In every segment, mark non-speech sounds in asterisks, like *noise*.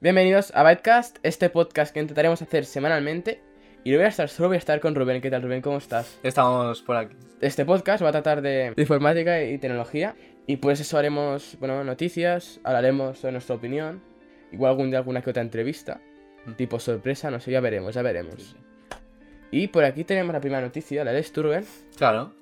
Bienvenidos a Bytecast, este podcast que intentaremos hacer semanalmente. Y no voy a estar solo, voy a estar con Rubén. ¿Qué tal, Rubén? ¿Cómo estás? Estamos por aquí. Este podcast va a tratar de, de informática y tecnología. Y pues eso haremos, bueno, noticias, hablaremos sobre nuestra opinión. Igual algún día alguna que otra entrevista. Mm. Tipo sorpresa, no sé, ya veremos, ya veremos. Y por aquí tenemos la primera noticia, ¿la lees tú, Rubén? Claro.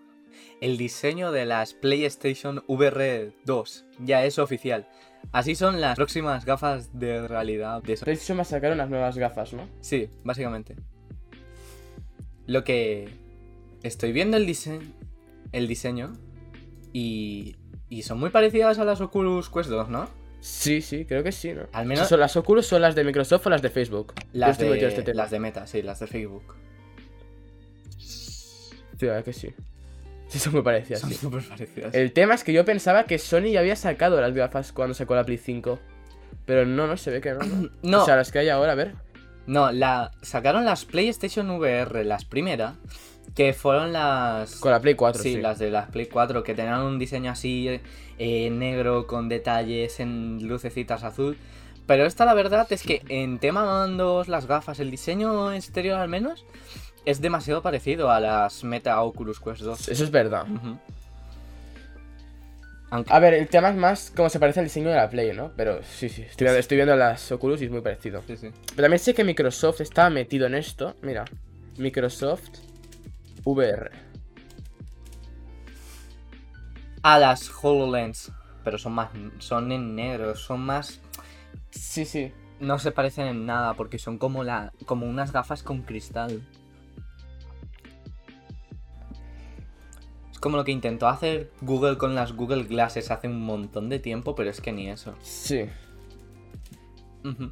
El diseño de las PlayStation VR 2 ya es oficial. Así son las próximas gafas de realidad de Sony. PlayStation va a sacar unas nuevas gafas, ¿no? Sí, básicamente. Lo que estoy viendo el diseño, el diseño y, y son muy parecidas a las Oculus Quest 2, ¿no? Sí, sí, creo que sí, ¿no? Al menos- ¿Son las Oculus son las de Microsoft o las de Facebook? Las este las de Meta, sí, las de Facebook. Sí, la verdad que sí. Sí, son muy parecidas, Son sí. súper parecidas. El tema es que yo pensaba que Sony ya había sacado las gafas cuando sacó la Play 5. Pero no, no se ve que no. ¿no? *clears throat* No. O sea, las que hay ahora, a ver. No, la sacaron las PlayStation VR, las primeras, que fueron las Con la Play 4, sí, sí. las de las Play 4 que tenían un diseño así eh, negro con detalles en lucecitas azul. Pero esta la verdad es que en tema mandos, las gafas, el diseño exterior al menos es demasiado parecido a las Meta Oculus Quest 2. Eso es verdad. Aunque A ver, el tema es más como se parece al diseño de la Play, ¿no? Pero sí, sí. Estoy, viendo- estoy viendo las Oculus y es muy parecido. sí, sí. Pero también sé que Microsoft estaba metido en esto. Mira. Microsoft VR. A las HoloLens, pero son más son en negro, son más Sí, sí. no se parecen en nada porque son como la como unas gafas con cristal. Es como lo que intentó hacer Google con las Google Glasses hace un montón de tiempo, pero es que ni eso. Sí.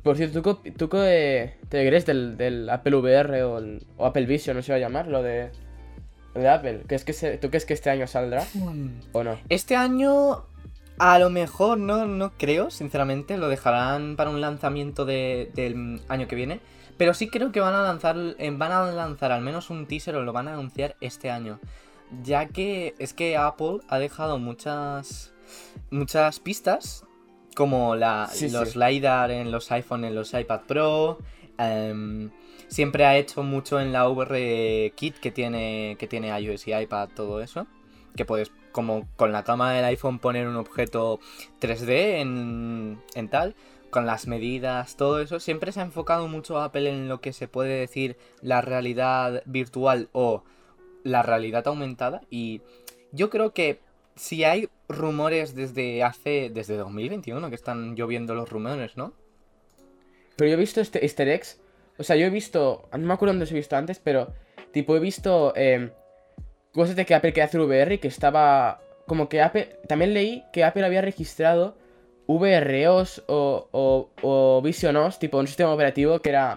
Por cierto, ¿tú, qué- tú qué te crees del, del Apple VR o, el- o Apple Vision, no se va a llamar, lo de, lo de Apple? ¿Crees que se- ¿Tú crees que este año saldrá o no? Este año a lo mejor no, no creo, sinceramente, lo dejarán para un lanzamiento de- del año que viene. Pero sí creo que van a lanzar, eh, van a lanzar al menos un teaser o lo van a anunciar este año. Ya que es que Apple ha dejado muchas muchas pistas. Como la, Sí, los sí. LiDAR en los iPhone, en los iPad Pro. em, siempre ha hecho mucho en la VR Kit que tiene, que tiene iOS y iPad, todo eso que puedes como con la cámara del iPhone poner un objeto 3D en, en tal, con las medidas, todo eso. Siempre se ha enfocado mucho Apple en lo que se puede decir la realidad virtual o la realidad aumentada y yo creo que si hay rumores desde hace desde 2021 que están lloviendo los rumores, ¿no? Pero yo he visto este easter eggs. O sea, yo he visto. No me acuerdo dónde los he visto antes, pero. Tipo, he visto. eh, cosas de que Apple quería hacer VR y que estaba. Como que Apple. También leí que Apple había registrado VROS o, o, o Vision OS, tipo un sistema operativo que era.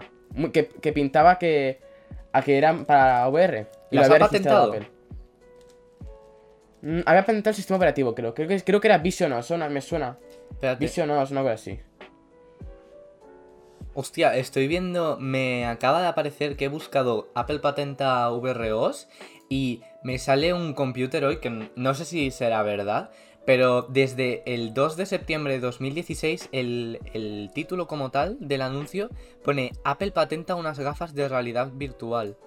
Que, que pintaba que. A que eran para VR. Y lo ¿Las había ha patentado? Apple. Mm, había patentado el sistema operativo, creo. Creo que, creo que era Vision OS, suena- me suena. Espérate. Vision OS, no así. Hostia, estoy viendo, me acaba de aparecer que he buscado Apple patenta VROS y me sale un computer hoy que no sé si será verdad, pero desde el 2 de septiembre de 2016 el, el título como tal del anuncio pone Apple patenta unas gafas de realidad virtual.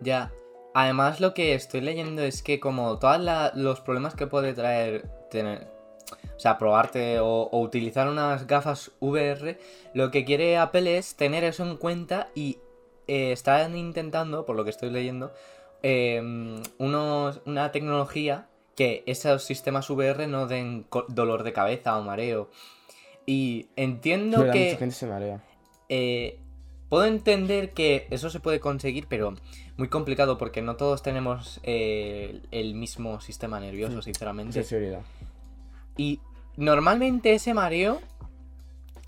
Ya. Además lo que estoy leyendo es que como todos los problemas que puede traer tener, o sea, probarte o, o utilizar unas gafas VR, lo que quiere Apple es tener eso en cuenta y eh, están intentando, por lo que estoy leyendo, eh, unos, una tecnología que esos sistemas VR no den dolor de cabeza o mareo. Y entiendo que... Mucha gente se marea. Eh, puedo entender que eso se puede conseguir, pero muy complicado porque no todos tenemos eh, el mismo sistema nervioso, Sí. sinceramente. Seguridad. Y normalmente ese mareo,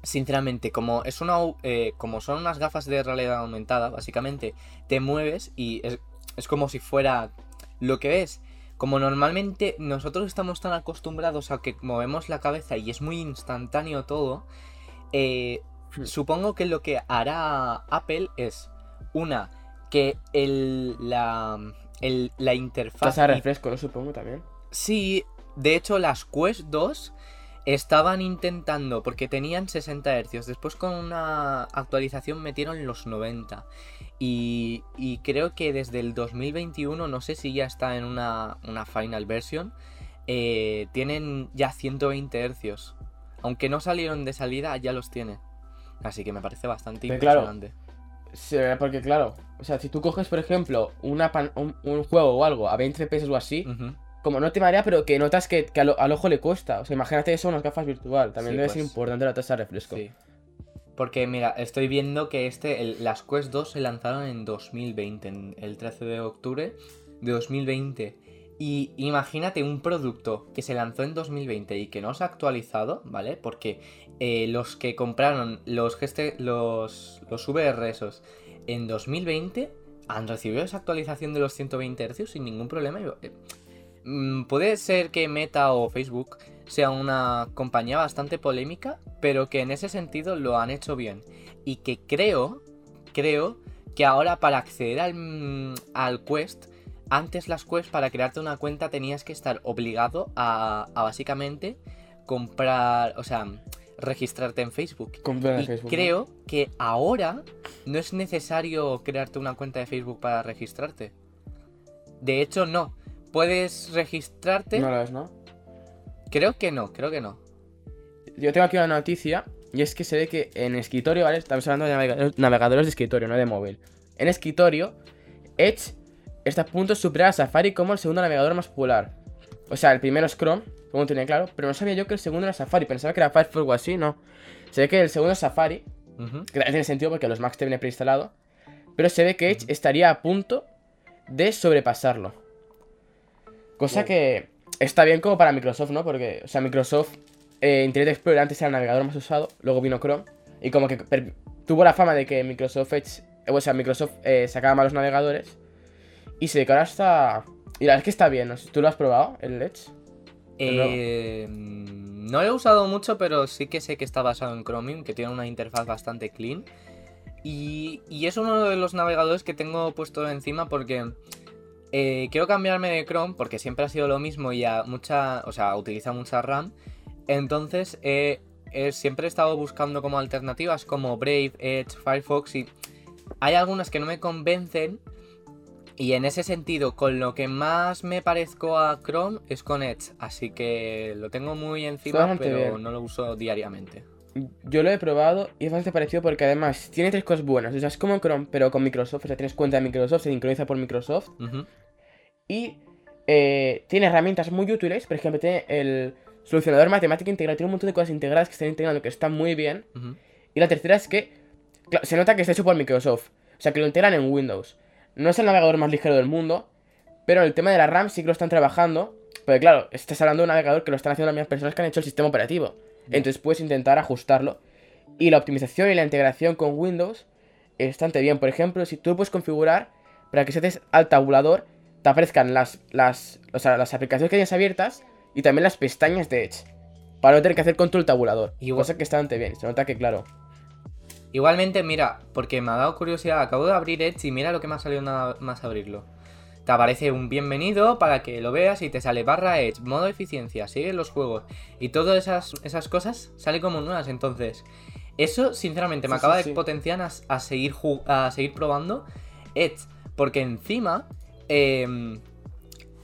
sinceramente, como es una eh, como son unas gafas de realidad aumentada, básicamente te mueves y es, es como si fuera lo que ves. Como normalmente nosotros estamos tan acostumbrados a que movemos la cabeza y es muy instantáneo todo, eh, Hmm. supongo que lo que hará Apple es una que el, la, el- la interfaz Tasa de y- refresco, ¿no? Supongo también. Sí, de hecho las Quest 2 estaban intentando, porque tenían 60 Hz, después con una actualización metieron los 90. Y, y creo que desde el 2021, no sé si ya está en una, una final version, eh, tienen ya 120 Hz. Aunque no salieron de salida, ya los tiene. Así que me parece bastante Pero claro, impresionante. Sí, porque claro, o sea, si tú coges, por ejemplo, una pan- un, un juego o algo a 20 FPS o así, como no te marea, pero que notas que, que al, al ojo le cuesta. O sea, imagínate eso unas gafas virtual. También Sí, debe pues. ser importante la tasa de refresco. Sí. Porque mira, estoy viendo que este, el- las Quest 2 se lanzaron en 2020, en el 13 de octubre de 2020. Y imagínate un producto que se lanzó en 2020 y que no se ha actualizado, ¿vale? Porque eh, los que compraron los, geste- los, los VR esos en 2020 han recibido esa actualización de los 120 Hz sin ningún problema. eh, mm, Puede ser que Meta o Facebook sea una compañía bastante polémica, pero que en ese sentido lo han hecho bien. Y que creo, creo que ahora para acceder al, mm, al Quest, antes las Quest para crearte una cuenta tenías que estar obligado a, a básicamente comprar, o sea, registrarte en Facebook. Compra de Y Facebook, ¿no? creo que ahora no es necesario crearte una cuenta de Facebook para registrarte. De hecho, no. Puedes registrarte. No lo es, ¿no? Creo que no, creo que no. Yo tengo aquí una noticia. Y es que se ve que en escritorio, ¿vale? Estamos hablando de navega- navegadores de escritorio, no de móvil. En escritorio, Edge está a punto de superar a Safari como el segundo navegador más popular. O sea, el primero es Chrome, como tenía claro, pero no sabía yo que el segundo era Safari. Pensaba que era Firefox o así, no. Se ve que el segundo es Safari, Ujú. que tiene sentido porque los Macs te viene preinstalado. Pero se ve que Edge estaría a punto de sobrepasarlo. Cosa Wow. que está bien como para Microsoft, ¿no? Porque, o sea, Microsoft, eh, Internet Explorer antes era el navegador más usado, luego vino Chrome. Y como que tuvo la fama de que Microsoft Edge, o sea, Microsoft eh, sacaba malos navegadores. Y se ahora está... Y la verdad es que está bien, ¿no? ¿Tú lo has probado, el Edge? Eh, no lo he usado mucho, pero sí que sé que está basado en Chromium, que tiene una interfaz bastante clean. Y, y es uno de los navegadores que tengo puesto encima porque eh, quiero cambiarme de Chrome, porque siempre ha sido lo mismo y a mucha, o sea, utiliza mucha RAM. Entonces, eh, eh, siempre he estado buscando como alternativas como Brave, Edge, Firefox y hay algunas que no me convencen. Y en ese sentido, con lo que más me parezco a Chrome es con Edge. Así que lo tengo muy encima, pero bien. no lo uso diariamente. Yo lo he probado y es bastante parecido porque además tiene tres cosas buenas. O sea, es como Chrome, pero con Microsoft. O sea, tienes cuenta de Microsoft, se sincroniza por Microsoft. Y eh, tiene herramientas muy útiles. Por ejemplo, tiene el solucionador matemático integral. Tiene un montón de cosas integradas que están integrando que están muy bien. Y la tercera es que claro, se nota que está hecho por Microsoft. O sea, que lo integran en Windows. No es el navegador más ligero del mundo. Pero el tema de la RAM sí que lo están trabajando. Porque claro, estás hablando de un navegador que lo están haciendo las mismas personas que han hecho el sistema operativo. Entonces puedes intentar ajustarlo. Y la optimización y la integración con Windows es bastante bien. Por ejemplo, si tú puedes configurar para que si haces al tabulador, te aparezcan las, las, o sea, las aplicaciones que tienes abiertas y también las pestañas de Edge. Para no tener que hacer control tabulador. Igual- Cosa que está bastante bien. Se nota que, claro. Igualmente, mira, porque me ha dado curiosidad, acabo de abrir Edge y mira lo que me ha salido nada más abrirlo. Te aparece un bienvenido para que lo veas y te sale barra Edge, modo eficiencia, sigue los juegos y todas esas, esas cosas sale como nuevas. Entonces, eso sinceramente me Sí, acaba sí, de sí. potenciar a, a seguir, a seguir probando Edge. Porque encima em,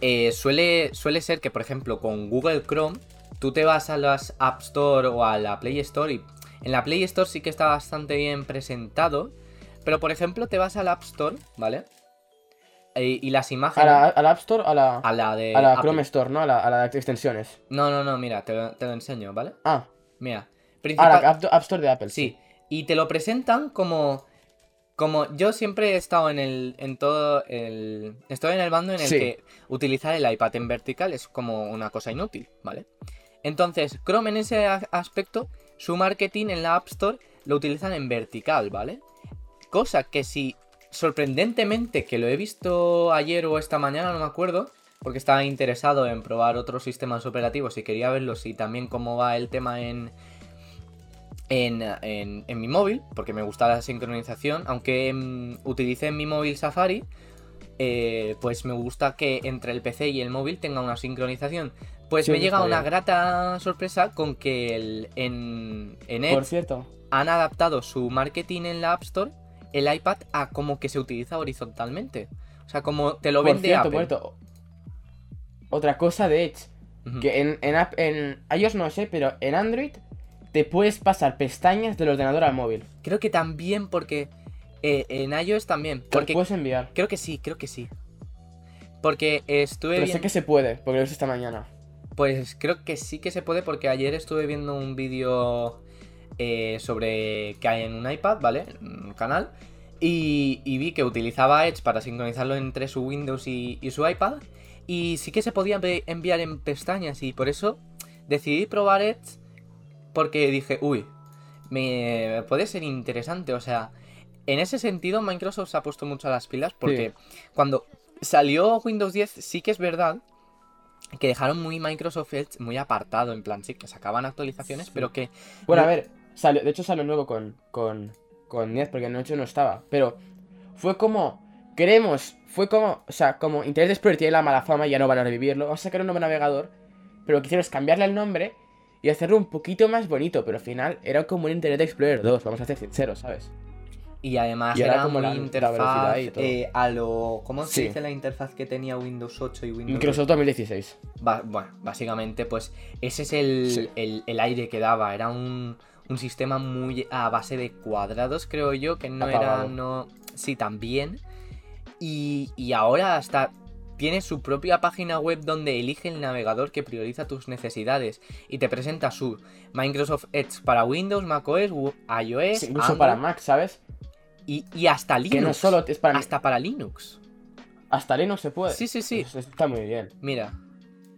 eh, suele, suele ser que, por ejemplo, con Google Chrome, tú te vas a las App Store o a la Play Store y en la Play Store sí que está bastante bien presentado. Pero, por ejemplo, te vas al App Store, ¿vale? Eh, y las A imágenes... a la App Store, a la, a la de... a la Apple. Chrome Store, ¿no? A la, a la de extensiones. No, no, no, mira, te lo, te lo enseño, ¿vale? Ah, Mira. a principal- la App, App Store de Apple. Sí, y te lo presentan como. Como yo siempre he estado en el. en todo el. Estoy en el bando en el Sí. que utilizar el iPad en vertical es como una cosa inútil, ¿vale? Entonces, Chrome en ese a- aspecto, su marketing en la App Store lo utilizan en vertical, ¿vale? Cosa que si sorprendentemente, que lo he visto ayer o esta mañana, no me acuerdo, porque estaba interesado en probar otros sistemas operativos y quería verlos y también cómo va el tema en, en, en- mi móvil, porque me gusta la sincronización, aunque mm, utilicé en mi móvil Safari, eh, pues me gusta que entre el PC y el móvil tenga una sincronización Pues Sí, me llega una grata sorpresa con que el- en, en Edge Por cierto, han adaptado su marketing en la App Store, el iPad, a como que se utiliza horizontalmente. O sea, como te lo por vende cierto, Apple. cierto, otra cosa de Edge, que en, en, app- en iOS no sé, pero en Android te puedes pasar pestañas del ordenador al móvil. Creo que también porque eh, en iOS también. Porque puedes enviar. creo que sí, creo que sí. Porque estuve Pero sé que se puede, porque lo hice esta mañana. Pues creo que sí que se puede porque ayer estuve viendo un vídeo eh, sobre que hay en un iPad, ¿vale? En un canal. Y, y vi que utilizaba Edge para sincronizarlo entre su Windows y, y su iPad. Y sí que se podía enviar en pestañas y por eso decidí probar Edge porque dije, uy, me puede ser interesante. O sea, en ese sentido Microsoft se ha puesto mucho a las pilas porque cuando salió Windows 10 sí que es verdad que dejaron muy Microsoft Edge muy apartado, en plan, sí, que sacaban actualizaciones, pero que Bueno, a ver, salió, de hecho salió nuevo con, con, con 10, porque en 8 no estaba. Pero fue como, queremos, fue como, o sea, como Internet Explorer tiene la mala fama y ya no van a revivirlo. Vamos a sacar un nuevo navegador, pero lo que hicieron es cambiarle el nombre y hacerlo un poquito más bonito, pero al final era como un Internet Explorer 2, vamos a ser sinceros, ¿sabes? Y además Y ahora era como muy la- interfaz velocidad y todo. eh, a lo... ¿Cómo se Sí. dice la interfaz que tenía Windows 8 y Windows Microsoft 2016. Ba- bueno, básicamente, pues ese es el, Sí. el- el aire que daba. Era un, un sistema muy a base de cuadrados, creo yo, que no era. no Sí, también. Y, y ahora hasta tiene su propia página web donde elige el navegador que prioriza tus necesidades y te presenta su Microsoft Edge para Windows, macOS, iOS, Sí, incluso Android para Mac, ¿sabes? Y, y hasta Linux. Que no solo es para Hasta para Linux. Hasta Linux se puede. Sí, sí, sí. Eso está muy bien. Mira,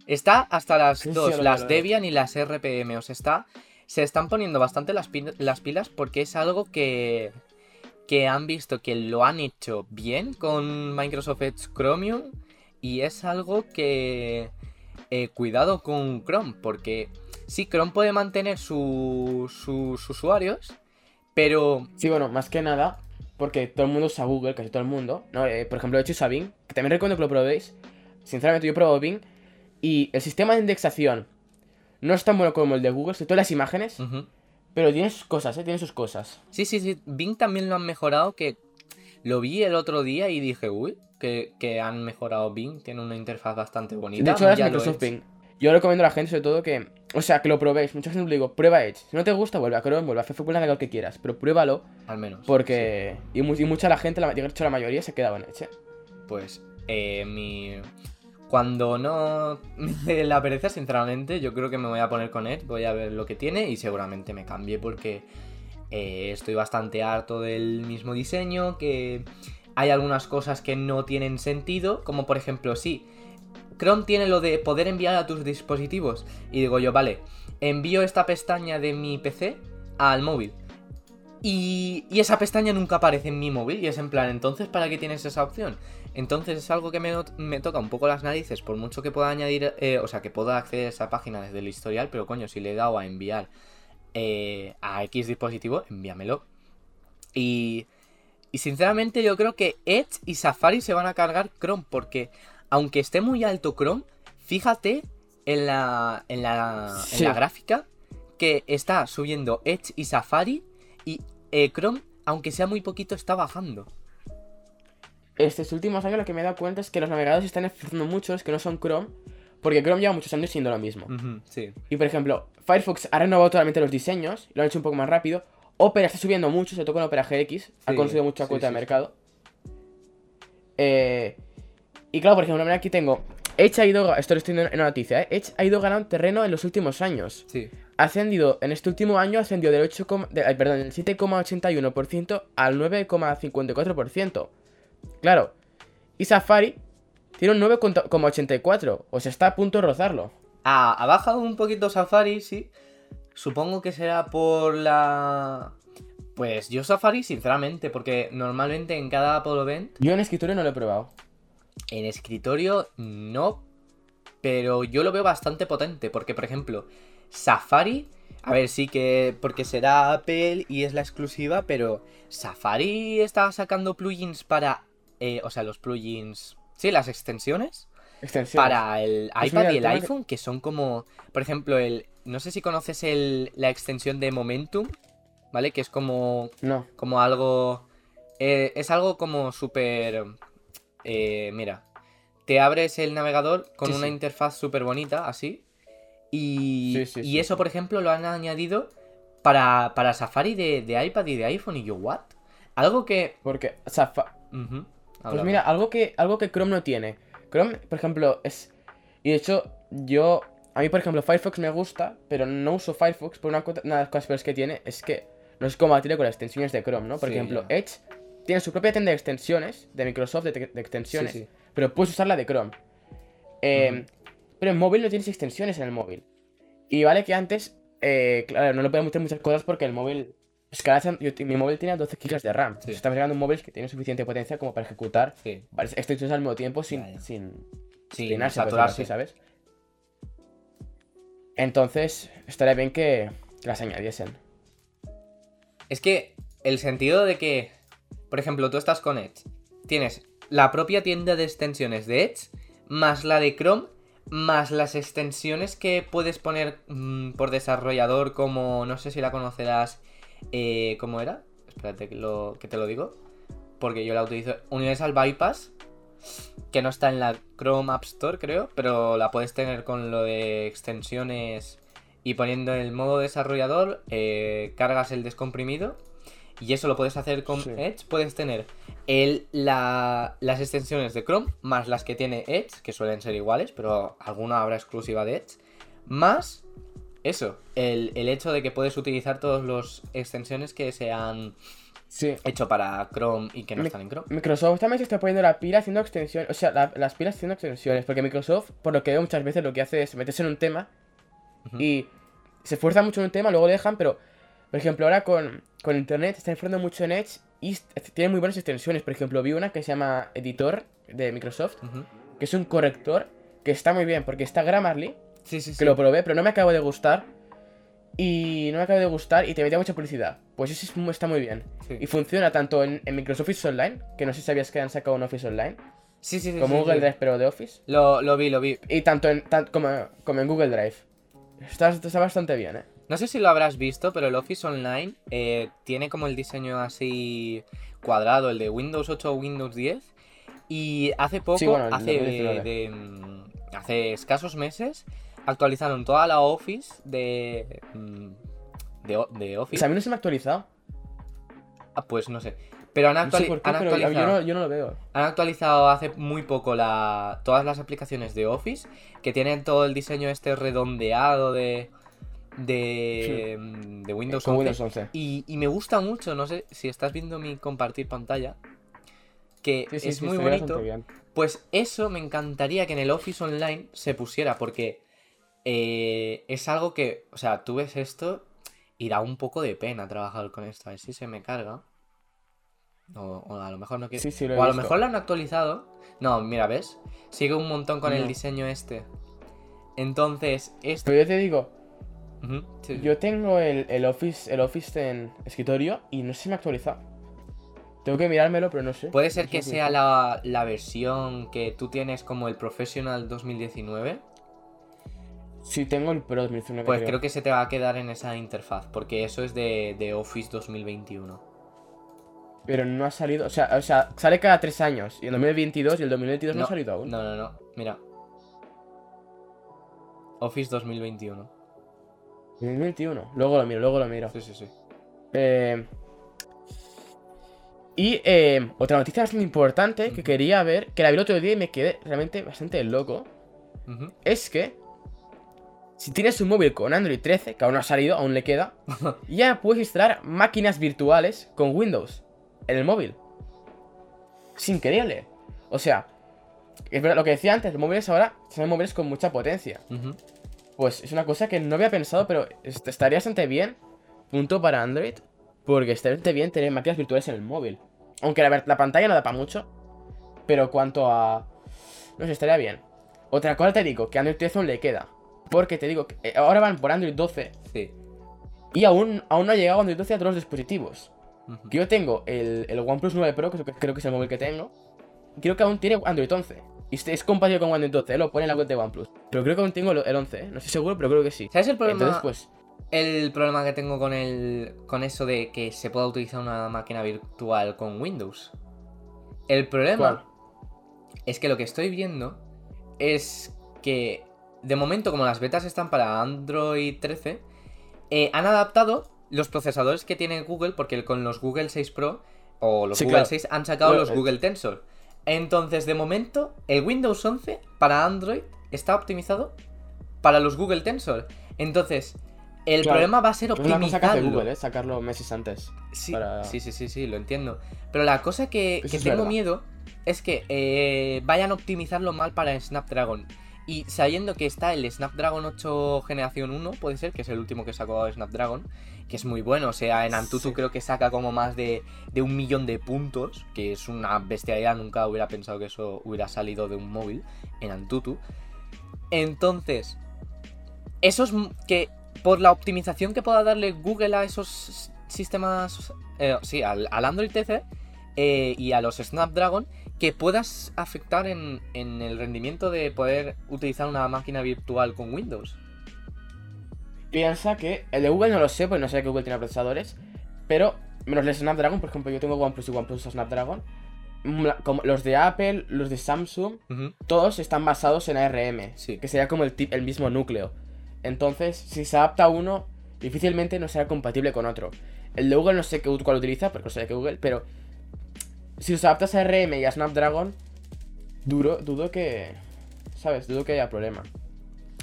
está hasta las Sí, dos, las. Debian y las RPM. Os está, se están poniendo bastante las, pi- las pilas porque es algo que, que han visto que lo han hecho bien con Microsoft Edge Chromium y es algo que eh, cuidado con Chrome porque sí, Chrome puede mantener su- sus usuarios, pero Sí, bueno, más que nada, porque todo el mundo usa Google, casi todo el mundo. ¿no? Eh, por ejemplo, de hecho usa Bing, que también recomiendo que lo probéis. Sinceramente, yo he probado Bing y el sistema de indexación no es tan bueno como el de Google, sobre todo las imágenes, pero tiene sus cosas, ¿eh? Tiene sus cosas. Sí, sí, sí. Bing también lo han mejorado, que lo vi el otro día y dije, uy, que, que han mejorado Bing, tiene una interfaz bastante bonita. De hecho, ahora es Microsoft. Bing. Yo recomiendo a la gente, sobre todo, que. O sea, que lo probéis. Mucha gente le digo, prueba Edge. Si no te gusta, vuelve a Chrome, vuelve a Facebook, vuelve a navegador que quieras. Pero pruébalo, Al menos. porque. Y, mu- y mucha la gente, la, de hecho, la mayoría se quedaba en Edge. ¿eh? Pues, eh, mi. Cuando no *laughs* me la pereza, sinceramente, yo creo que me voy a poner con Ed, voy a ver lo que tiene y seguramente me cambie porque eh, estoy bastante harto del mismo diseño, que hay algunas cosas que no tienen sentido, como por ejemplo, sí, Chrome tiene lo de poder enviar a tus dispositivos y digo yo, vale, envío esta pestaña de mi PC al móvil. Y, y esa pestaña nunca aparece en mi móvil y es en plan, entonces, ¿para qué tienes esa opción? Entonces es algo que me, me toca un poco las narices, por mucho que pueda añadir, eh, o sea, que pueda acceder a esa página desde el historial, pero coño, si le he dado a enviar eh, a X dispositivo, envíamelo. Y, y sinceramente yo creo que Edge y Safari se van a cargar Chrome, porque aunque esté muy alto Chrome, fíjate en la, en la, en Sí. la gráfica que está subiendo Edge y Safari y eh, Chrome, aunque sea muy poquito, está bajando. Estos últimos años lo que me he dado cuenta es que los navegadores están esforzando mucho, es que no son Chrome, porque Chrome lleva muchos años siendo lo mismo. sí. Y por ejemplo, Firefox ha renovado totalmente los diseños, lo han hecho un poco más rápido. Opera está subiendo mucho, sobre todo con Opera GX, ha conseguido mucha sí, cuota de mercado. Eh, y claro, por ejemplo, mira, aquí tengo. Edge ha ido, esto lo estoy viendo en una noticia, ¿eh? Edge ha ido ganando terreno en los últimos años. Sí. Ha ascendido, en este último año, ha ascendido del 8, coma- de- perdón, del 7,81% al 9,54%. Claro. Y Safari tiene un 9,84%, o sea, está a punto de rozarlo. Ah, ha bajado un poquito Safari, sí. Supongo que será por la... Pues yo Safari, sinceramente, porque normalmente en cada Apple Event, Yo en escritorio no lo he probado. En escritorio no, pero yo lo veo bastante potente, porque por ejemplo, Safari, a ver, sí que porque será Apple y es la exclusiva, pero Safari está sacando plugins para, eh, o sea, los plugins, sí, las extensiones, Extensiones. para el Pues iPad mira, y el que- iPhone, que son como, por ejemplo, el, no sé si conoces el, la extensión de Momentum, ¿vale? Que es como, No. como algo, eh, es algo como súper, eh, mira, te abres el navegador con Sí, una sí. interfaz súper bonita, así, y, Sí, sí, y eso, por ejemplo, lo han añadido para, para Safari de, de iPad y de iPhone, y yo, ¿what? Algo que... Porque, ujú, Pues mira, algo que, algo que Chrome no tiene. Chrome, por ejemplo, es. Y de hecho, yo. A mí, por ejemplo, Firefox me gusta, pero no uso Firefox. Por una, una de las cosas peores que tiene es que no es compatible con las extensiones de Chrome, ¿no? Por ejemplo. Edge tiene su propia tienda de extensiones de Microsoft de, te- de extensiones, Sí, sí. pero puedes usar la de Chrome. Eh, Pero en móvil no tienes extensiones en el móvil. Y vale que antes, eh, claro, no le podía meter muchas cosas porque el móvil. Es que ahora se- yo- mi móvil tiene 12 GB de RAM. Sí. Estamos llegando a un móvil que tiene suficiente potencia como para ejecutar varias extensiones al mismo tiempo sin, ya. sin saturarse. así, ¿sabes? Entonces, estaría bien que las añadiesen. Es que el sentido de que, por ejemplo, tú estás con Edge, tienes la propia tienda de extensiones de Edge, más la de Chrome, más las extensiones que puedes poner mm, por desarrollador, como no sé si la conocerás, eh, ¿cómo era? Espérate que, te lo digo, porque yo la utilizo. Universal Bypass, que no está en la Chrome App Store, creo, pero la puedes tener con lo de extensiones y poniendo el modo desarrollador, eh, cargas el descomprimido y eso lo puedes hacer con Sí. Edge. Puedes tener el, la- las extensiones de Chrome más las que tiene Edge, que suelen ser iguales, pero alguna habrá exclusiva de Edge, más eso, el, el hecho de que puedes utilizar todas las extensiones que se han Sí. hecho para Chrome y que no Mi- están en Chrome. Microsoft también se está poniendo la pila haciendo extensiones. O sea, la- las pilas haciendo extensiones. Porque Microsoft, por lo que veo muchas veces, lo que hace es meterse en un tema y se esfuerza mucho en un tema, luego lo dejan, pero. Por ejemplo, ahora con, con Internet se está esforzando mucho en Edge y tiene muy buenas extensiones. Por ejemplo, vi una que se llama Editor de Microsoft, que es un corrector que está muy bien, porque está Grammarly, Sí, sí, sí. que lo probé, pero no me acabo de gustar. Y no me acabo de gustar y te metía mucha publicidad. Pues eso está muy bien. Y funciona tanto en, en Microsoft Office Online, que no sé si sabías que han sacado un Office Online, Sí, sí, sí, como sí, Google sí. Drive, pero de Office. Lo, lo vi, lo vi. Y tanto en, tan- como, como en Google Drive. Está, está bastante bien, ¿eh? No sé si lo habrás visto, pero el Office Online eh, tiene como el diseño así cuadrado, el de Windows 8 o Windows 10. Y hace poco, Sí, bueno, el hace, 2019. de- mm, hace escasos meses, actualizaron toda la Office de, mm, de, o- de O Office. sea, a mí no se me ha actualizado. Ah, pues no sé. Pero han, No sé actuali- por qué, han pero yo actualizado, no, yo no lo veo. han actualizado hace muy poco la, todas las aplicaciones de Office, que tienen todo el diseño este redondeado de, de, de Windows Con 11. Windows 11. Y, y me gusta mucho, no sé si estás viendo mi compartir pantalla, que Sí, sí, es muy bonito. Pues eso me encantaría que en el Office Online se pusiera, porque eh, es algo que, o sea, tú ves esto y da un poco de pena trabajar con esto, a ver si se me carga. O, o a lo mejor no quiere. Sí, o a lo mejor lo han actualizado. No, mira, ¿ves? Sigue un montón con el diseño este. Entonces, esto... Pero yo te digo, Ujú, sí, sí. yo tengo el, el Office el Office en escritorio y no se me ha actualizado. Tengo que mirármelo, pero no sé. Puede ser No que sé sea la, la versión que tú tienes como el Professional 2019. Sí, tengo el Pro 2019. Pues creo que se te va a quedar en esa interfaz, porque eso es de, de Office 2021. Pero no ha salido. O sea, o sea, sale cada tres años. Y en 2022 y el 2022 no, ha salido aún. No, no, no. Mira. Office 2021. 2021. Luego lo miro, luego lo miro. Sí, sí, sí. Eh, y eh, otra noticia bastante importante que quería ver, que la vi el otro día y me quedé realmente bastante loco, es que si tienes un móvil con Android 13, que aún no ha salido, aún le queda, *laughs* ya puedes instalar máquinas virtuales con Windows en el móvil. Es increíble. O sea, es verdad lo que decía antes, los móviles ahora son móviles con mucha potencia. Ujú. Pues es una cosa que no había pensado, pero est- estaría bastante bien. Punto para Android. Porque estaría bastante bien tener máquinas virtuales en el móvil. Aunque la, pantalla no da para mucho. Pero cuanto a. No sé, estaría bien. Otra cosa te digo, que Android 13 aún le queda. Porque te digo, que eh, ahora van por Android 12. Sí. Y aún, aún no ha llegado Android 12 a todos los dispositivos. Que yo tengo el, el OnePlus 9 Pro, que creo que es el móvil que tengo. Creo que aún tiene Android 11. Y es compatible con Windows 12, ¿eh? lo pone en la web de OnePlus. Pero creo que aún tengo el 11, ¿eh? No estoy seguro, pero creo que sí. ¿Sabes el problema? Entonces, pues. El problema que tengo con el. con eso de que se pueda utilizar una máquina virtual con Windows. El problema ¿Cuál? es que lo que estoy viendo es que de momento, como las betas están para Android 13, eh, han adaptado los procesadores que tiene Google, porque con los Google 6 Pro o los Sí, Google claro. 6 han sacado Bueno, los. Google Tensor. Entonces, de momento, el Windows 11 para Android está optimizado para los Google Tensor. Entonces, el Claro. problema va a ser Es una cosa que hace optimizarlo. Google, ¿eh? Sacarlo meses antes. Sí, para- sí, sí, sí, sí, lo entiendo. Pero la cosa que, tengo verdad. miedo es que eh, vayan a optimizarlo mal para el Snapdragon. Y sabiendo que está el Snapdragon 8 generación 1, puede ser, que es el último que sacó Snapdragon, que es muy bueno. O sea, en Antutu Sí. creo que saca como más de, de un millón de puntos, que es una bestialidad. Nunca hubiera pensado que eso hubiera salido de un móvil en Antutu. Entonces, eso es m- que por la optimización que pueda darle Google a esos sistemas, eh, sí, al, al Android TC eh, y a los Snapdragon, que puedas afectar en, en el rendimiento de poder utilizar una máquina virtual con Windows. Piensa que el de Google no lo sé, pues no sé que Google tiene procesadores. Pero, menos el Snapdragon, por ejemplo, yo tengo OnePlus y OnePlus Snapdragon. mm, Como los de Apple, los de Samsung, todos están basados en ARM, Sí. que sería como el, tip- el mismo núcleo. Entonces, si se adapta a uno, difícilmente no será compatible con otro. El de Google no sé qué, cuál utiliza, porque no sé qué Google, pero si los adaptas a ARM y a Snapdragon, duro, dudo que, ¿sabes? Dudo que haya problema.